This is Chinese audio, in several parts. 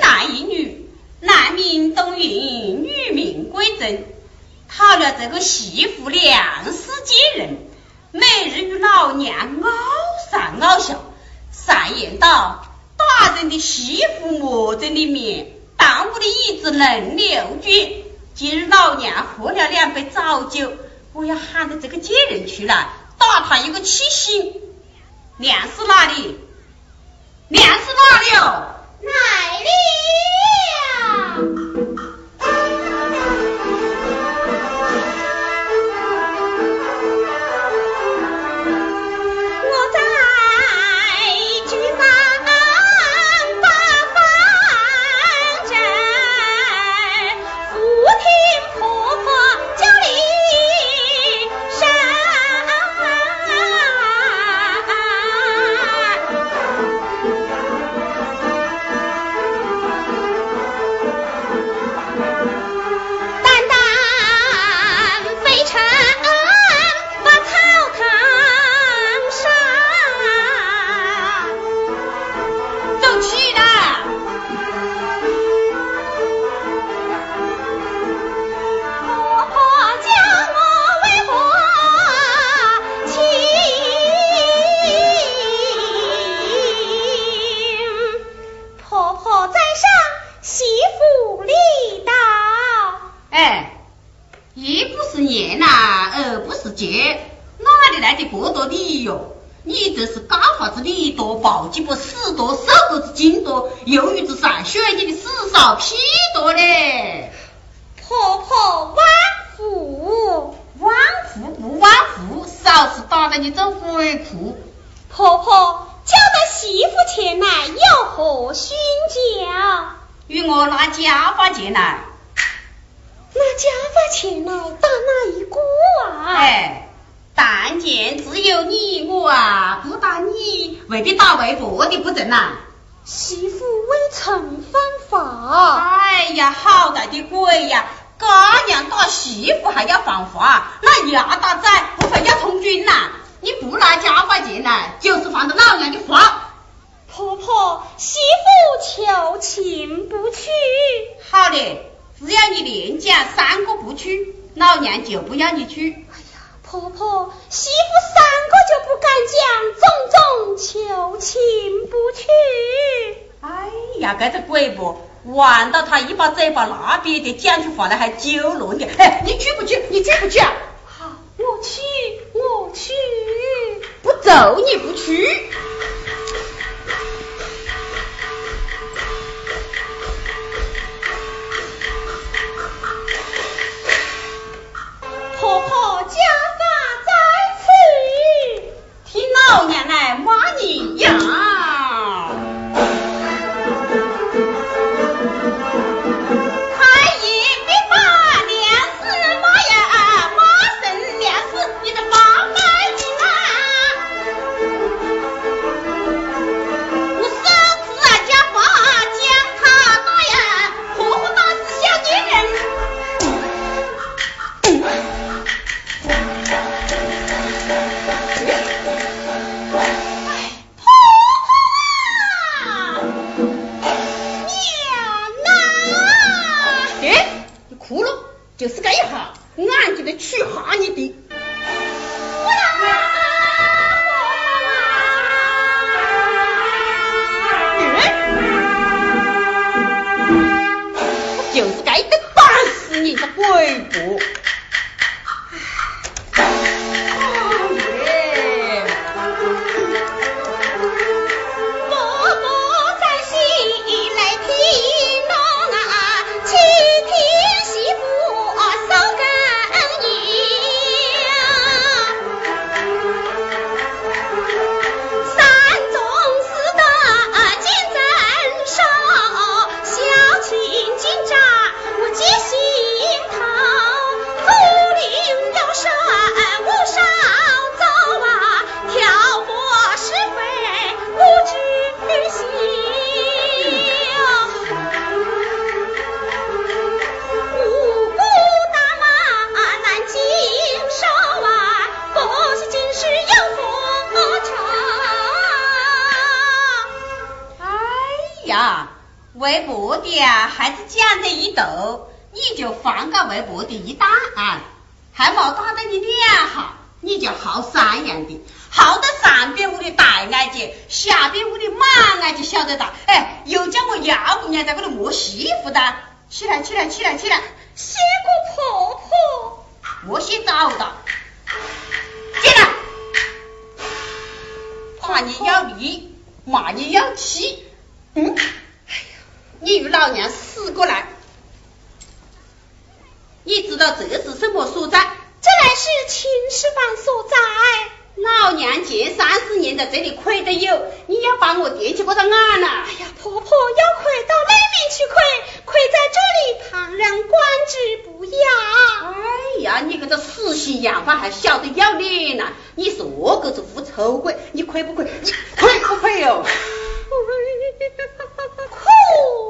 男一女，男名东云，女名归正，讨了这个媳妇梁氏接人，每日与老娘傲上傲下，上言道：打人的媳妇磨人的面，耽误的椅子能扭转。今日老娘喝了两杯早酒。我要喊着这个贱人出来，打他一个气醒。娘是哪里？娘是哪里哦？来了。equipos 玩到他一把嘴巴那边的，讲出话来还揪乱的。哎，你去不去？你去不去啊？好，我去，我去。不走你不去。晓得哒，哎，又叫我幺姑娘在这里磨媳妇的，起来起来起来起来，谢过婆婆，我先找哒，进来，怕你要力，骂你要气，嗯，哎呀，你与老娘死过来，你知道这是什么所在？这乃是秦始皇所在。老娘前三十年在这里亏得有，你要把我惦记过到哪呢？哎呀，婆婆要亏到那边去亏，亏在这里旁人观之不雅。哎呀，你个这死心眼法还晓得要脸呐？你是我个子无丑鬼，你亏不亏？你亏不亏哟？苦啊！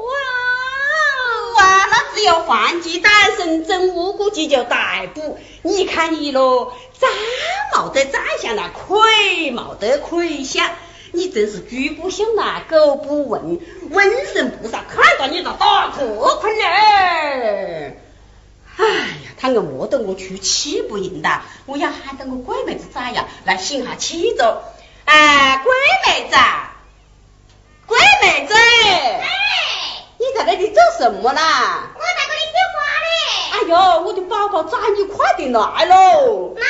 啊，那只有换鸡单身真无辜鸡就逮捕。你看你喽，长没得长相呐，亏没得亏相，你真是猪不相呐，狗不问，瘟神菩萨看到你都打破坤嘞！哎呀，他硬磨得我出气不赢的，我要喊到我鬼妹子咋样，来醒下气着。哎，鬼妹子，鬼妹子。你在那里做什么啦？我在这里绣花嘞。哎呦，我的宝宝崽，你快点来喽！来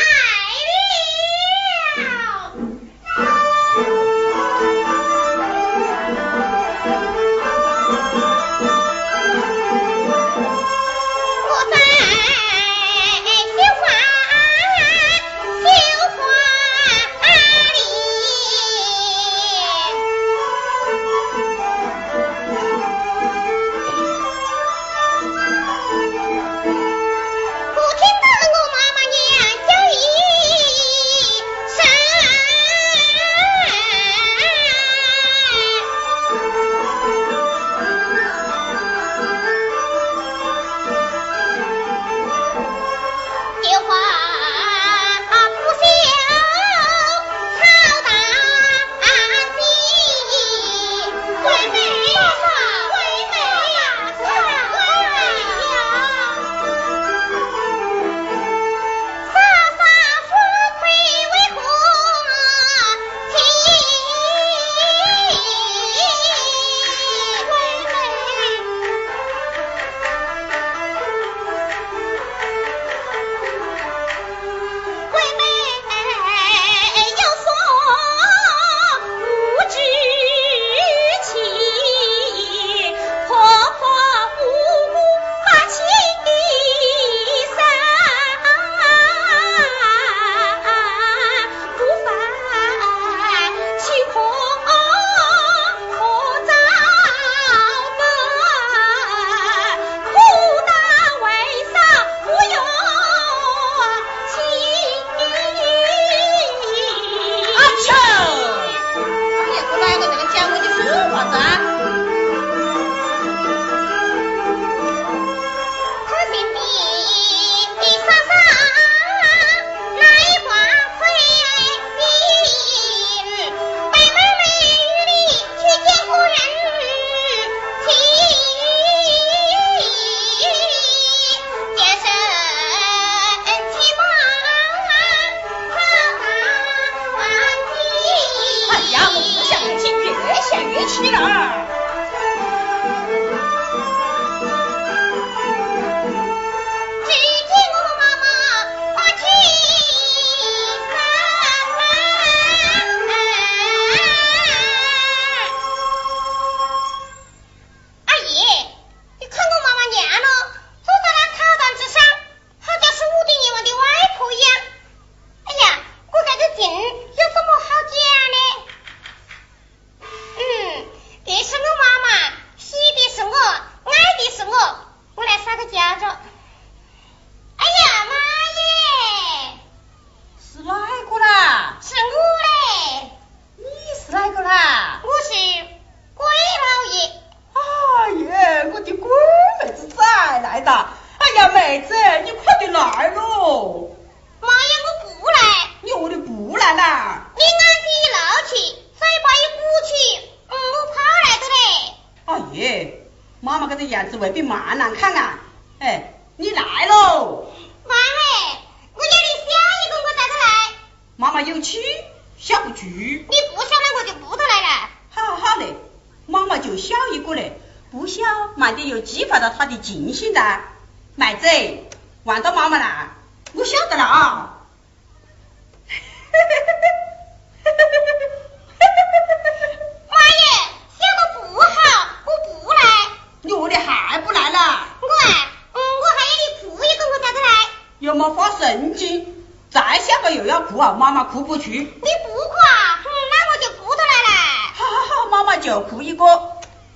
又要哭啊？妈妈哭不去。你不哭啊？嗯，那我就哭出来了。好好好，妈妈就哭一个，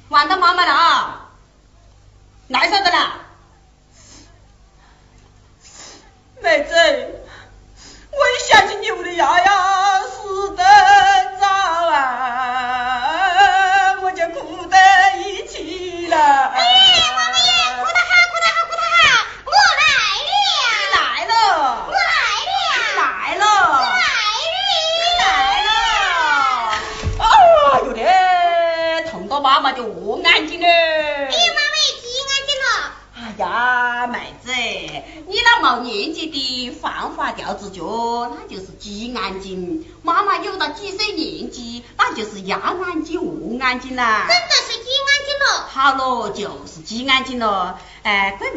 玩到妈妈了啊。来啥子了？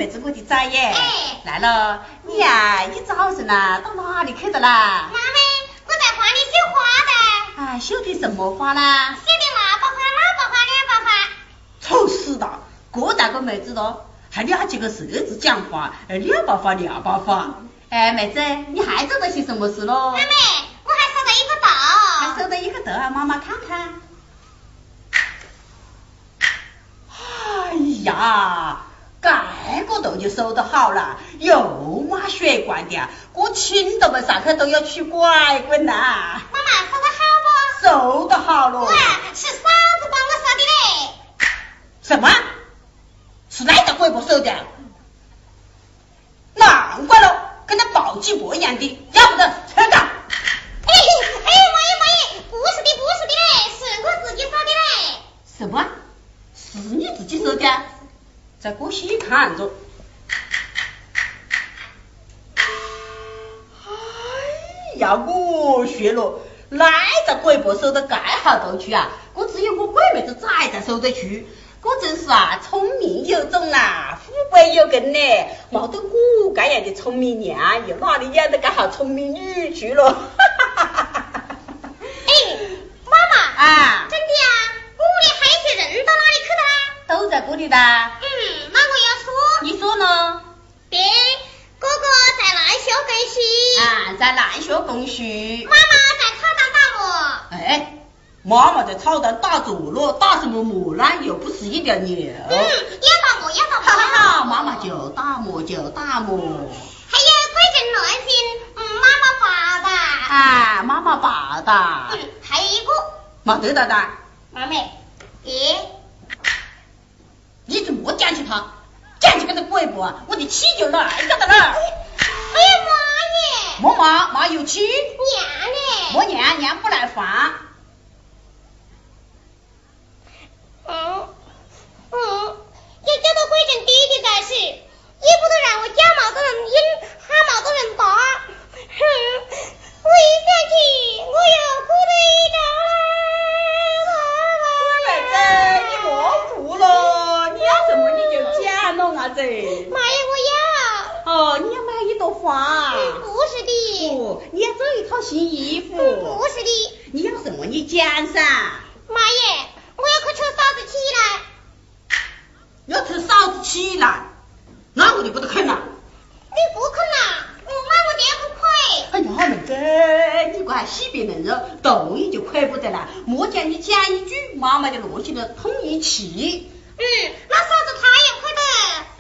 子，我的崽耶，哎，来了，你呀，一早晨呐，到哪里去的啦？妈咪，我在花里绣花的。哎，绣的什么花啦？绣的喇叭花、腊八花、两把花。丑死了，这大个妹子咯。还了几个舌子讲话，呃，两把花两把花。哎，妹子，你还做了些什么事喽？妈咪，我还收到一个豆。还收到一个豆啊，妈妈看看。哎呀，这个豆就收得好了，又挖血管的，我亲到们上去都要去拐棍呐。妈妈收得好不？收得好了。喂，是嫂子帮我收的嘞。什么？是哪个鬼婆收的？难怪了，跟那暴鸡婆一样的，要不得，撤岗。哎哎，王爷王爷，不是的不是的嘞，是我自己收的嘞。什么？是你自己收的？在过细看着。哎呀，我学了，哪个鬼婆收的盖好头去啊？我只有我鬼妹子崽才收得去。我真是啊，聪明有种啊，富贵有根呢，没得我这样的聪明娘，又哪里养得个好聪明女去了？哎，妈妈啊，真的啊，我屋里还有些人到哪里去的啦？都在这里的。嗯，那我要说。你说呢？爹，哥哥在烂学供序。啊，在南学供序。妈妈在操场打磨。哎。妈妈在草堂打坐了，打什么磨呢？又不是一条牛。嗯，要打磨，要打磨。好好好，妈妈就打磨就打磨。还有快进乱心，嗯，妈妈爸的。啊，妈妈爸的。嗯，还有一个。没得的的。妈妹，爹，你怎么讲起他？讲起个这鬼不？我的气就来了的了。哎呀妈耶！莫妈妈有气。娘嘞。莫娘娘不耐烦。嗯嗯，要叫到贵正爹爹才是，也不能让我家毛的人赢，喊毛的人打。哼，我一想起我又哭得一丈妹子，你莫哭了，你要什么你就讲了伢子。妈呀，我要。哦，你要买一朵花。嗯，不是的。哦，你要做一套新衣服。嗯，不是的。你要什么你讲噻。妈耶。我要去求嫂子起来，要求嫂子起来，那我就不得肯了。你不肯啦？那我就要去亏。哎呀，妹子，你这还洗别人肉，动一就亏不得了。莫讲你讲一句，妈妈就落起了通一气。嗯，那嫂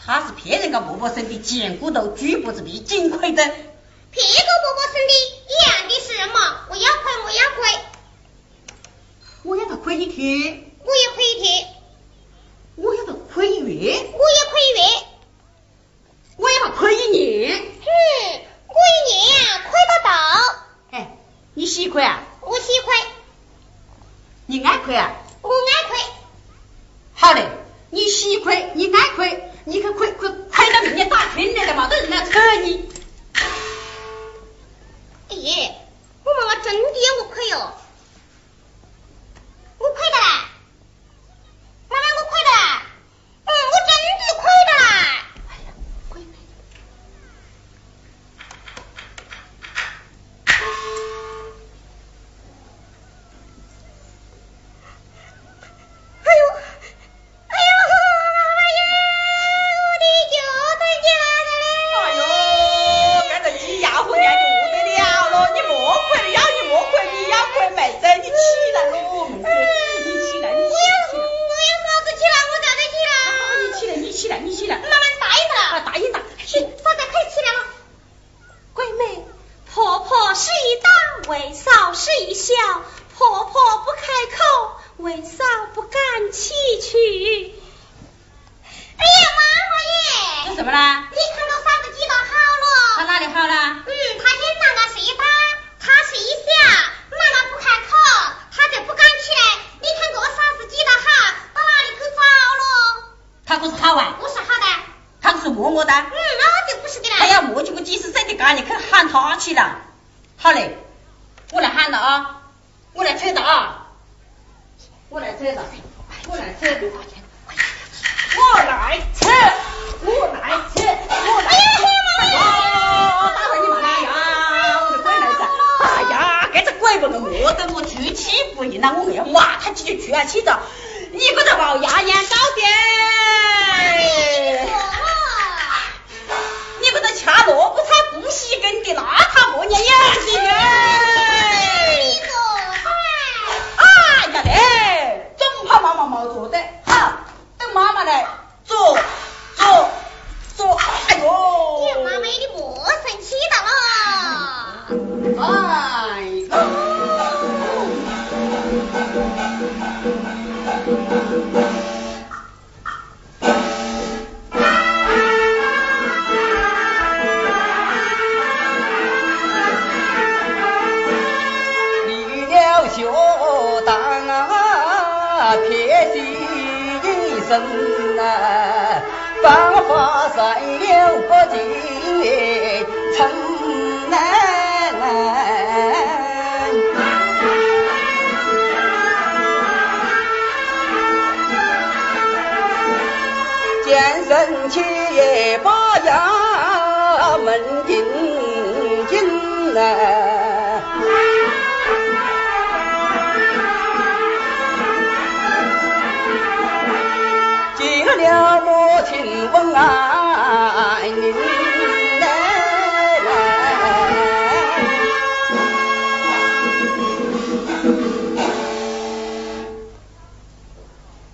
的。她是骗人家伯伯生的，贱骨头，举脖子皮，尽亏的。骗个伯伯生的，一样的事嘛。我要亏，我要亏。我要他亏一天。我也亏一天，我要他亏一月，我也亏一月，我要他亏一年。哼，我一年呀亏不到。哎，你喜亏啊？我喜亏。你爱亏啊？我爱亏。好嘞，你喜亏，你爱亏，你可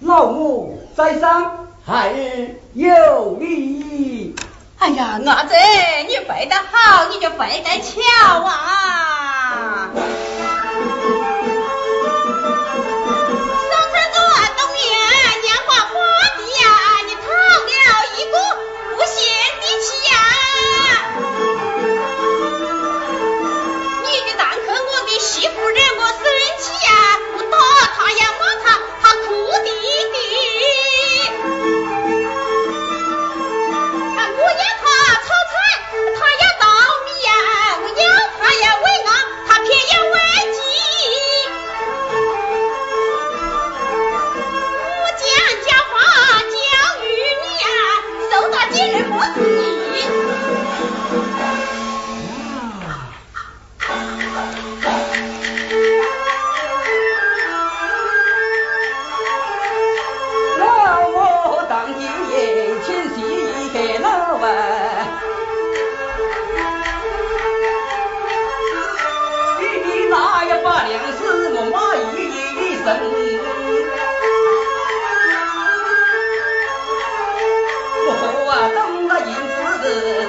老母在上孩儿有礼哎呀儿子你背得好你就背得巧啊。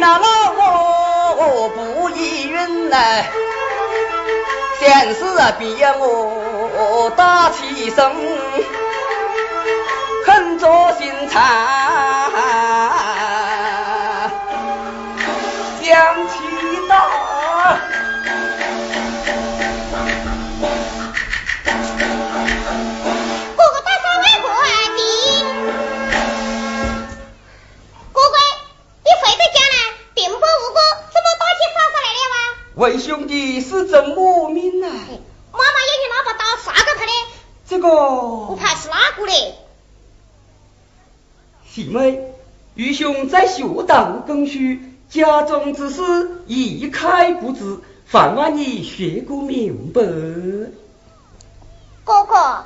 那老我不依云来，想是逼我打起身，狠着心肠，为兄弟是真莫名啊！妈妈要你拿把刀杀个他的。这个我怕是哪个嘞？细妹，愚兄在学堂读书，家中之事一概不知，烦望你学个明白。哥哥，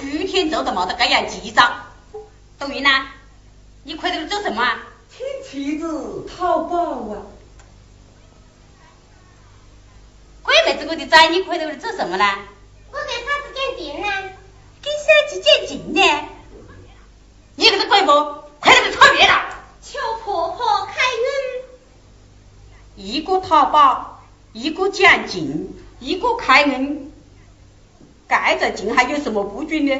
居天走的冇得这样急躁。杜云呐，你快点做什么啊？替妻子淘宝啊！鬼妹子，我的崽，你快点做什么呢？我给嫂子见情呢。跟小姐见情呢？你可是鬼婆，快点穿棉了。求婆婆开恩。一个淘宝，一个讲情，一个开恩。该种钱还有什么不准呢？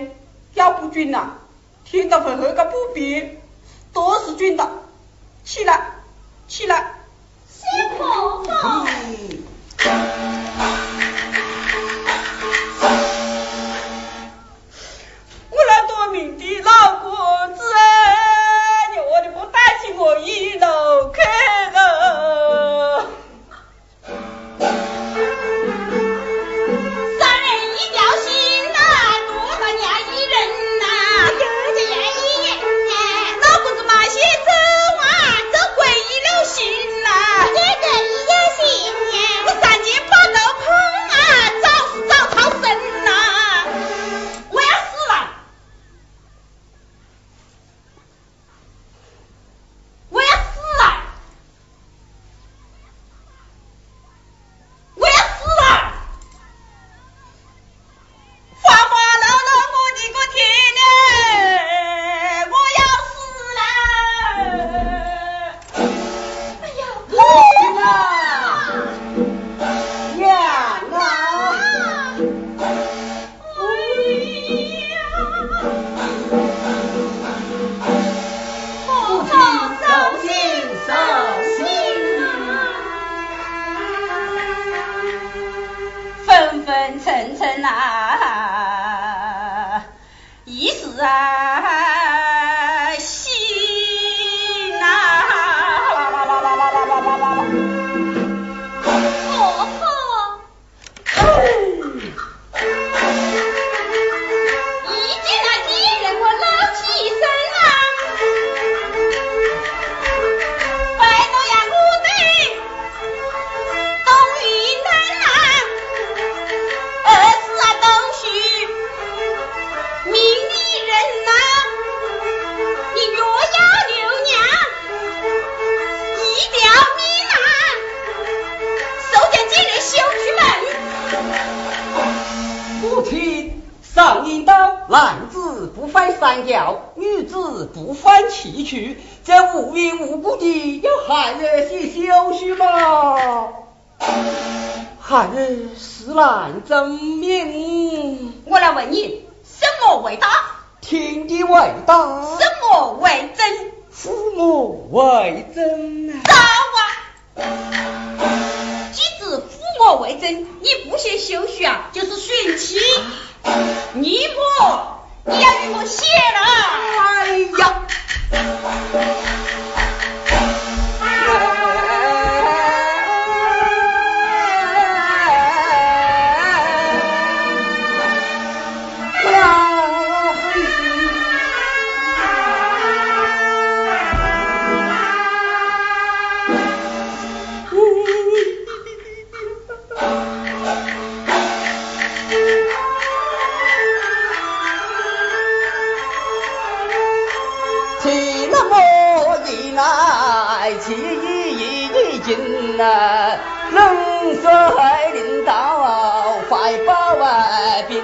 要不准了，听到会何个不平？都是准的，起来，起来。辛苦了。女子不犯其去，这无缘无故的要害人些休息吗？孩儿实难证明。我来问你，什么为大？天地为大。什么为真？父母为真。早啊！既知父母为真，你不写休息啊，就是寻妻。你不，你要与我写了。哎呀！冷说领导怀抱外宾，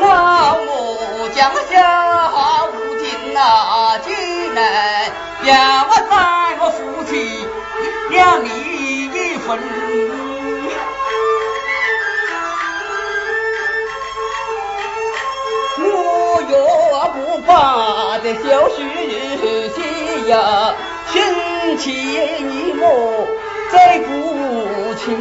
老母将下无尽呐艰难，也我在我夫妻两力一。不怕这小婿心呀，亲戚你我再不亲。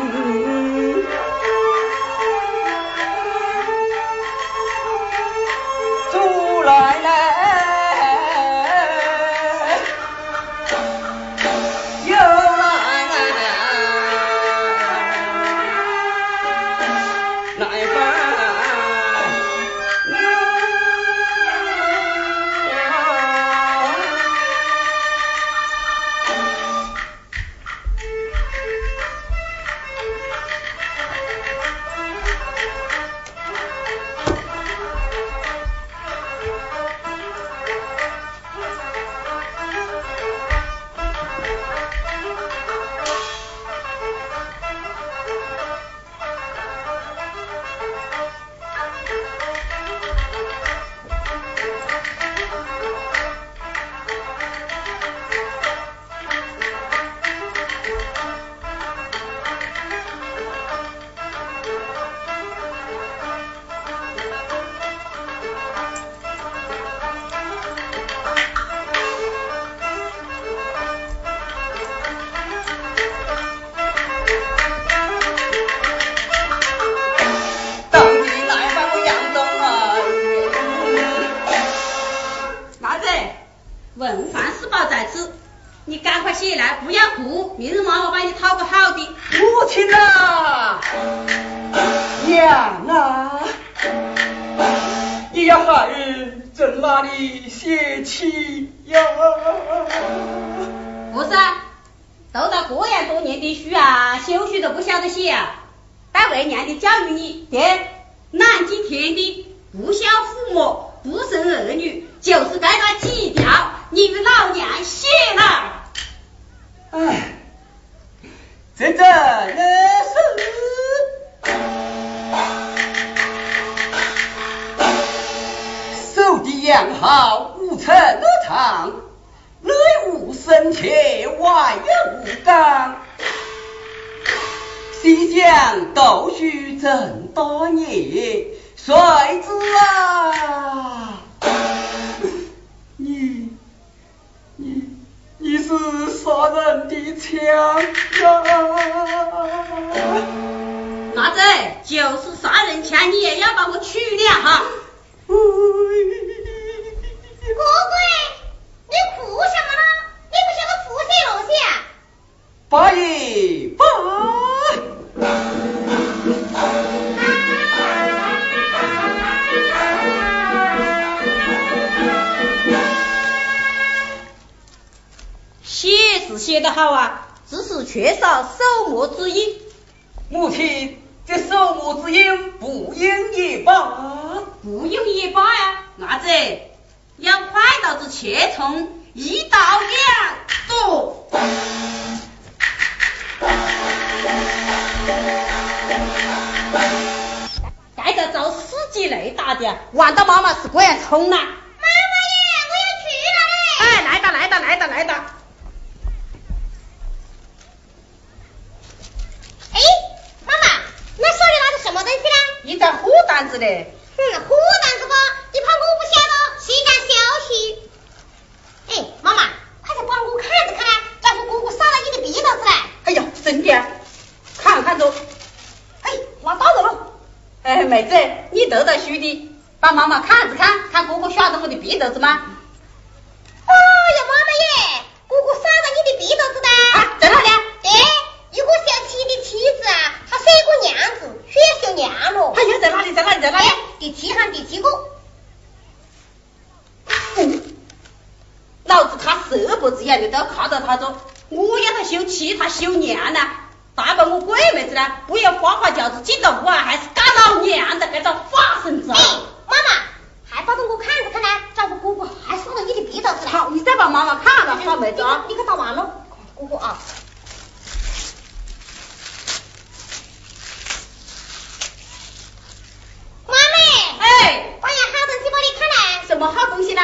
朱奶奶。娘好，无成无堂，内无深，内外无刚。西江倒叙这么多年，谁知啊？你你你是杀人的枪啊？拿着就是杀人枪，你也要把我取了哈。写得好啊，只是缺少守墓之音。母亲，这守墓之音不应也罢，不应也罢呀。伢子，要快刀子切葱，一刀两剁。己累大的，玩到妈妈是这样冲啦。妈妈耶，我要去了嘞！哎，来哒来哒来哒来哒。哎，妈妈，那手里拿着什么东西呢？一张火单子嘞。哼，火单子不？你怕我不晓得？是一张消息。哎，妈妈，快点帮我看着看，要不姑姑杀了你的鼻头子嘞！哎呀，真的，看看着。哎，拿到了。哎，妹子，你读到书的，帮妈妈看着看，看哥哥晓得我的鼻头子吗？哎呀，妈妈耶，哥哥杀了你的鼻头子的。啊，在哪里？对，一个小妻的妻子啊，她是一个娘子，血秀娘了。哎呀，在哪里？在哪里？在哪里？第七行第七个。老子看色不子眼的都看到他着，我要他休妻，他休娘呢？大把我鬼妹子呢，不要花花轿子进到屋啊，还是干老娘的，给他发生子。哎，妈妈，还抱着我看着看呢，找个哥哥还送了你的鼻头子。好，你再把妈妈看了，好妹子啊，你可打完了，哥哥啊。妈咪，哎，我有好东西帮你看来。什么好东西呢？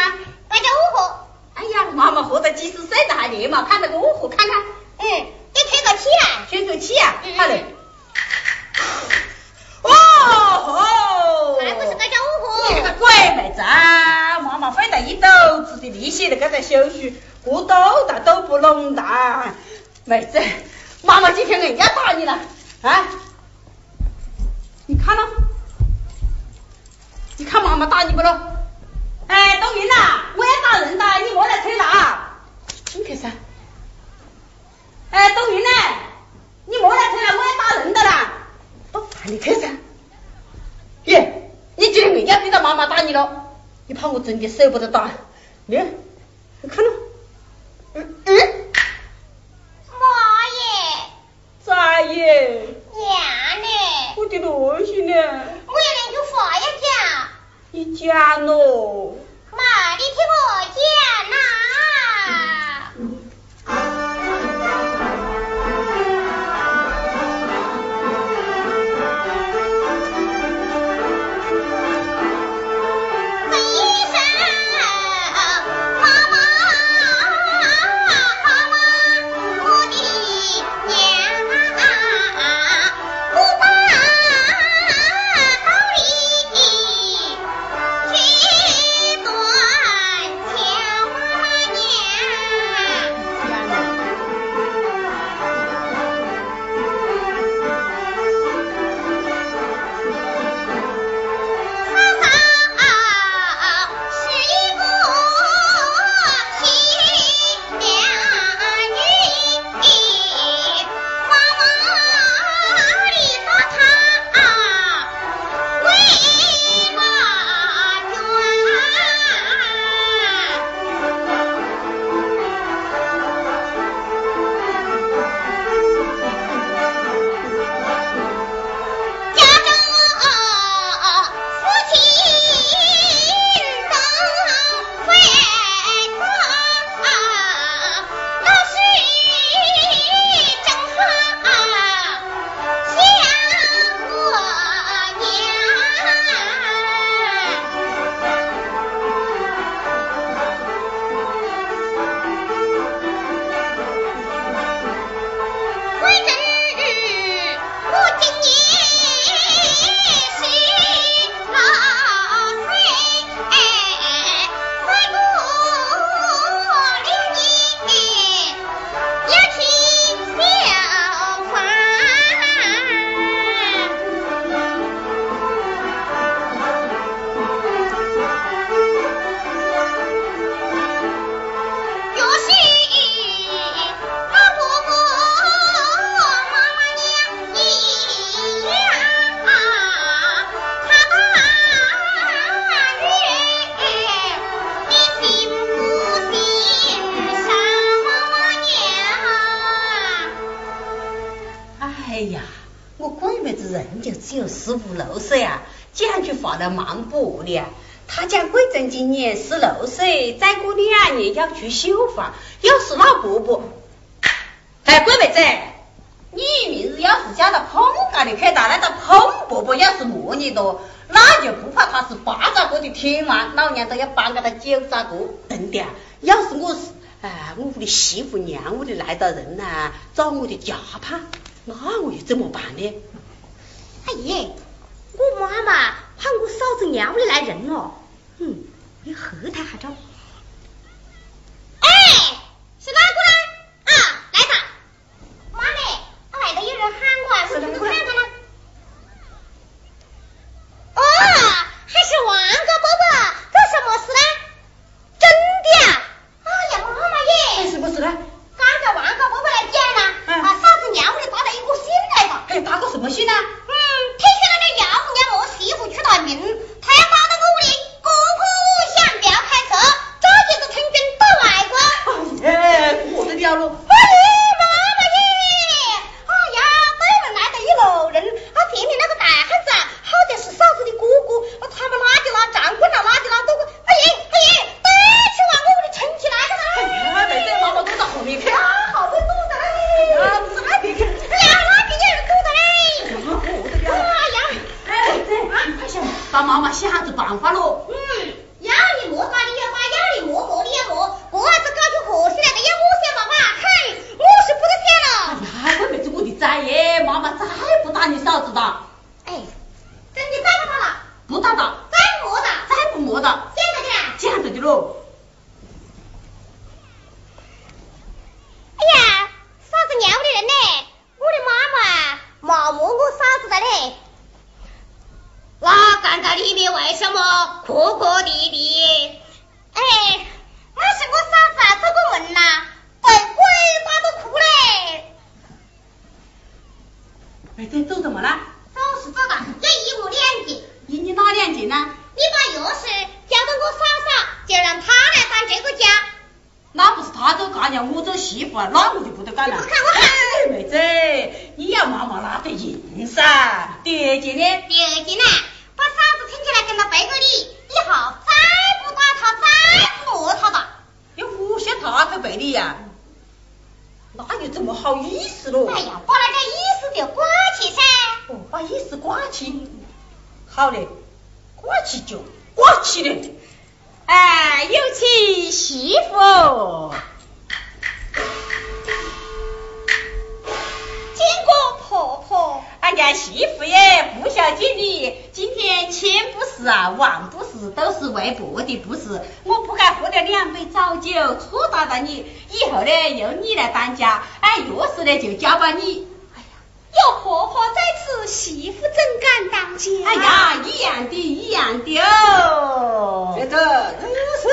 妈妈活到几十岁了还连嘛，看那个五盒看看。嗯，你吹个气啊？吹个气啊？好嘞。哦吼！还不是大家五虎？你这个鬼妹子啊！妈妈费了一肚子的力气在这在修书，我斗的斗不拢的。妹子，妈妈今天硬要打你了啊！你看了？你看妈妈打你不咯？哎，冬云呐，我也打人的，你莫来催了。你看噻。哎，冬云呢？你莫来推了，我也打人的啦。哦，你看噻。耶，你今天硬要逼到妈妈打你了，你怕我真的舍不得打？你，你看了？嗯嗯。妈耶！咋耶？娘呢？我的东西呢？我要两句话也讲。你讲喽。妈，你听我讲呐。去绣花要是老伯伯。哎郭妹子。你明日要是嫁到孔家里去打那个孔伯伯要是磨你多那就不怕他是八大国的天王老娘都要搬给他九大国真的要是我是哎我屋里媳妇娘屋里来的人呢找我的家盼那我又怎么办呢？阿姨我妈妈怕我嫂子娘屋里来人了嗯你吓他还着再磨的，再不磨的，见着的现，见着的喽。我不该喝的两杯早酒，粗打打你，以后呢由你来当家，俺钥匙呢就交把你。哎呀，有婆婆在此，媳妇怎敢当家？哎呀，一样的，一样的哦。接着，如此。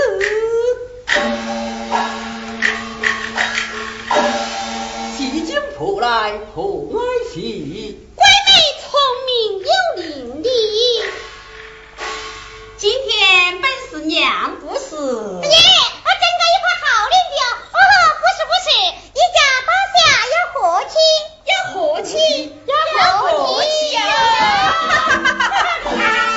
西京婆来婆外媳，闺女聪明有伶俐，今天本。是娘不是。爹，我真该一块好脸的哦。哦，不是不是，一家八下要和气，要和气，要和气呀！哈哈！